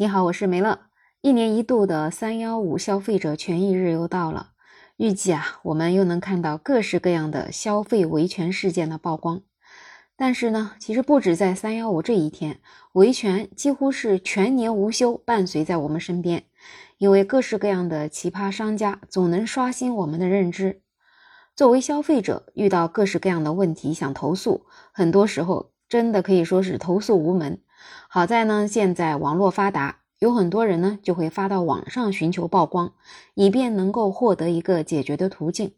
你好，我是梅乐。一年一度的三幺五消费者权益日又到了，预计啊，我们又能看到各式各样的消费维权事件的曝光。但是呢，其实不止在三幺五这一天，维权几乎是全年无休，伴随在我们身边。因为各式各样的奇葩商家总能刷新我们的认知。作为消费者，遇到各式各样的问题想投诉，很多时候真的可以说是投诉无门。好在呢，现在网络发达，有很多人呢就会发到网上寻求曝光，以便能够获得一个解决的途径。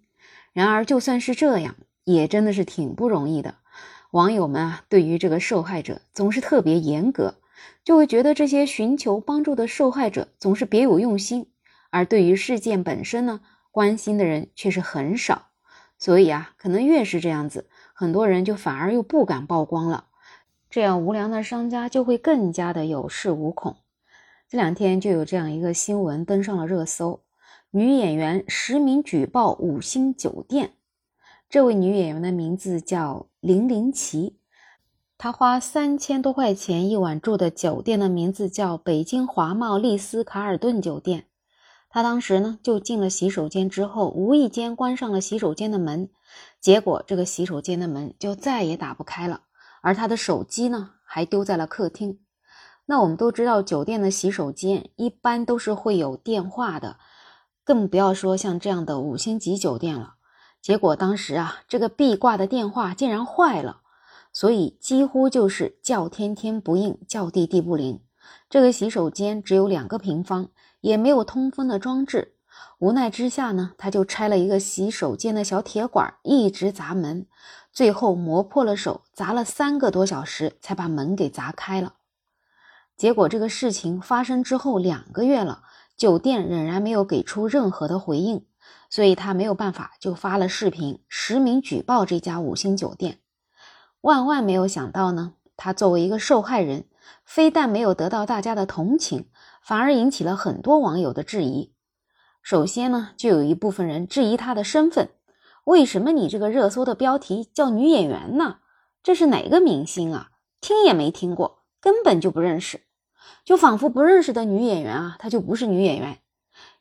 然而，就算是这样，也真的是挺不容易的。网友们啊，对于这个受害者总是特别严格，就会觉得这些寻求帮助的受害者总是别有用心，而对于事件本身呢，关心的人却是很少。所以啊，可能越是这样子，很多人就反而又不敢曝光了。这样无良的商家就会更加的有恃无恐。这两天就有这样一个新闻登上了热搜：女演员实名举报五星酒店。这位女演员的名字叫林林奇，她花三千多块钱一晚住的酒店的名字叫北京华茂丽思卡尔顿酒店。她当时呢就进了洗手间之后，无意间关上了洗手间的门，结果这个洗手间的门就再也打不开了。而他的手机呢，还丢在了客厅。那我们都知道，酒店的洗手间一般都是会有电话的，更不要说像这样的五星级酒店了。结果当时啊，这个壁挂的电话竟然坏了，所以几乎就是叫天天不应，叫地地不灵。这个洗手间只有两个平方，也没有通风的装置。无奈之下呢，他就拆了一个洗手间的小铁管，一直砸门。最后磨破了手，砸了三个多小时才把门给砸开了。结果这个事情发生之后两个月了，酒店仍然没有给出任何的回应，所以他没有办法，就发了视频实名举报这家五星酒店。万万没有想到呢，他作为一个受害人，非但没有得到大家的同情，反而引起了很多网友的质疑。首先呢，就有一部分人质疑他的身份。为什么你这个热搜的标题叫女演员呢？这是哪个明星啊？听也没听过，根本就不认识，就仿佛不认识的女演员啊，她就不是女演员。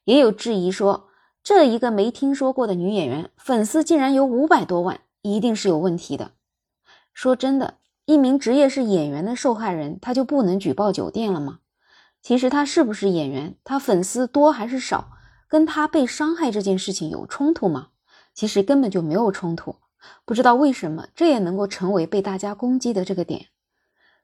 也有质疑说，这一个没听说过的女演员，粉丝竟然有五百多万，一定是有问题的。说真的，一名职业是演员的受害人，他就不能举报酒店了吗？其实他是不是演员，他粉丝多还是少，跟他被伤害这件事情有冲突吗？其实根本就没有冲突，不知道为什么这也能够成为被大家攻击的这个点。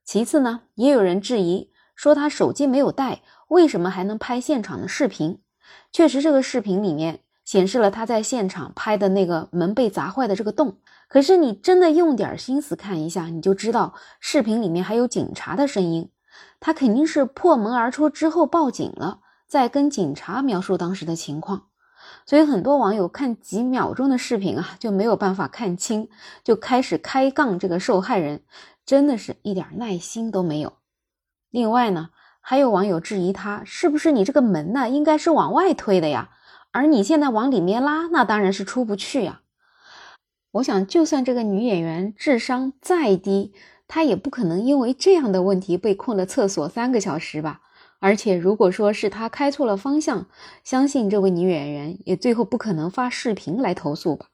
其次呢，也有人质疑说他手机没有带，为什么还能拍现场的视频？确实，这个视频里面显示了他在现场拍的那个门被砸坏的这个洞。可是你真的用点心思看一下，你就知道视频里面还有警察的声音，他肯定是破门而出之后报警了，再跟警察描述当时的情况。所以很多网友看几秒钟的视频啊，就没有办法看清，就开始开杠这个受害人，真的是一点耐心都没有。另外呢，还有网友质疑他是不是你这个门呢，应该是往外推的呀，而你现在往里面拉，那当然是出不去呀。我想，就算这个女演员智商再低，她也不可能因为这样的问题被困了厕所三个小时吧。而且，如果说是他开错了方向，相信这位女演员也最后不可能发视频来投诉吧。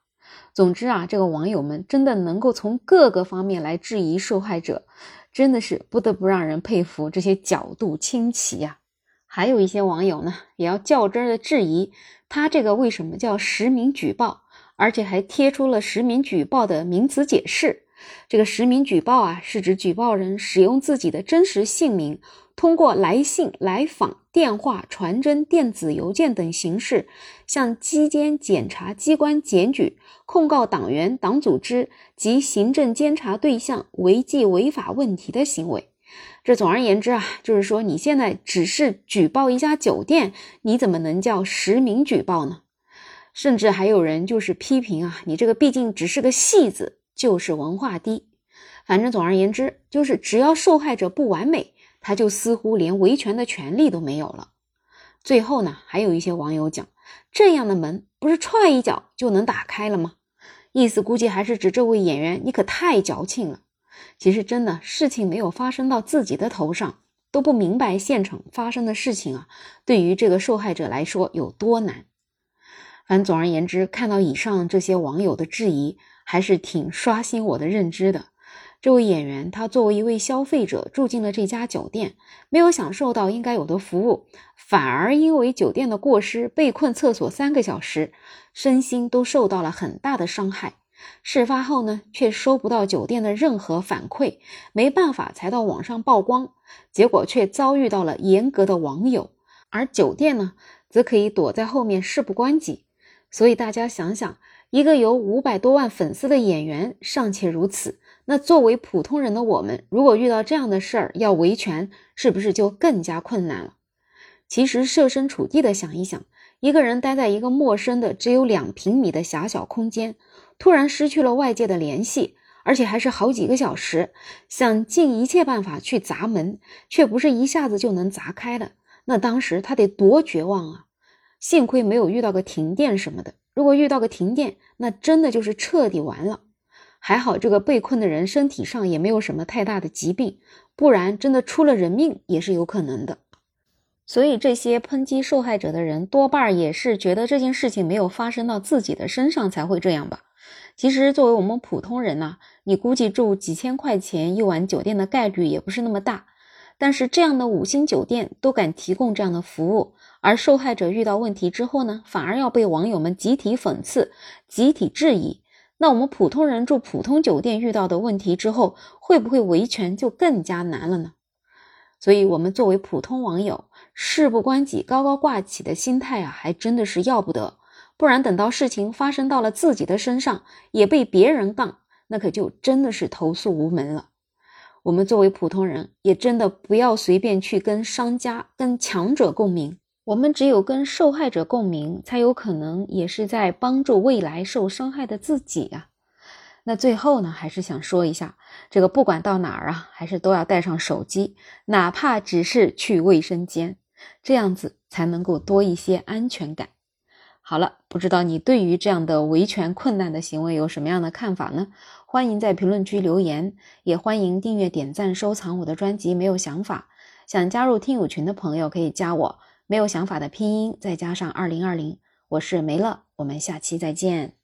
总之啊，这个网友们真的能够从各个方面来质疑受害者，真的是不得不让人佩服这些角度清奇呀。还有一些网友呢，也要较真的质疑他这个为什么叫实名举报，而且还贴出了实名举报的名词解释。这个实名举报啊，是指举报人使用自己的真实姓名。通过来信、来访、电话、传真、电子邮件等形式，向机监察机关检举、控告党员、党组织及行政监察对象违纪违法问题的行为。这总而言之啊，就是说你现在只是举报一家酒店，你怎么能叫实名举报呢？甚至还有人就是批评啊，你这个毕竟只是个戏子，就是文化低。反正总而言之，就是只要受害者不完美。他就似乎连维权的权利都没有了。最后呢，还有一些网友讲，这样的门不是踹一脚就能打开了吗？意思估计还是指这位演员，你可太矫情了。其实真的事情没有发生到自己的头上，都不明白现场发生的事情啊，对于这个受害者来说有多难。反正总而言之，看到以上这些网友的质疑，还是挺刷新我的认知的。这位演员，他作为一位消费者住进了这家酒店，没有享受到应该有的服务，反而因为酒店的过失被困厕所三个小时，身心都受到了很大的伤害。事发后呢，却收不到酒店的任何反馈，没办法才到网上曝光，结果却遭遇到了严格的网友，而酒店呢，则可以躲在后面事不关己。所以大家想想，一个有五百多万粉丝的演员尚且如此。那作为普通人的我们，如果遇到这样的事儿要维权，是不是就更加困难了？其实设身处地的想一想，一个人待在一个陌生的只有两平米的狭小空间，突然失去了外界的联系，而且还是好几个小时，想尽一切办法去砸门，却不是一下子就能砸开的。那当时他得多绝望啊！幸亏没有遇到个停电什么的，如果遇到个停电，那真的就是彻底完了。还好，这个被困的人身体上也没有什么太大的疾病，不然真的出了人命也是有可能的。所以，这些抨击受害者的人多半也是觉得这件事情没有发生到自己的身上才会这样吧。其实，作为我们普通人呢，你估计住几千块钱一晚酒店的概率也不是那么大。但是，这样的五星酒店都敢提供这样的服务，而受害者遇到问题之后呢，反而要被网友们集体讽刺、集体质疑。那我们普通人住普通酒店遇到的问题之后，会不会维权就更加难了呢？所以，我们作为普通网友，事不关己、高高挂起的心态啊，还真的是要不得。不然，等到事情发生到了自己的身上，也被别人杠，那可就真的是投诉无门了。我们作为普通人，也真的不要随便去跟商家、跟强者共鸣。我们只有跟受害者共鸣，才有可能也是在帮助未来受伤害的自己啊。那最后呢，还是想说一下，这个不管到哪儿啊，还是都要带上手机，哪怕只是去卫生间，这样子才能够多一些安全感。好了，不知道你对于这样的维权困难的行为有什么样的看法呢？欢迎在评论区留言，也欢迎订阅、点赞、收藏我的专辑。没有想法，想加入听友群的朋友可以加我。没有想法的拼音再加上二零二零，我是梅乐，我们下期再见。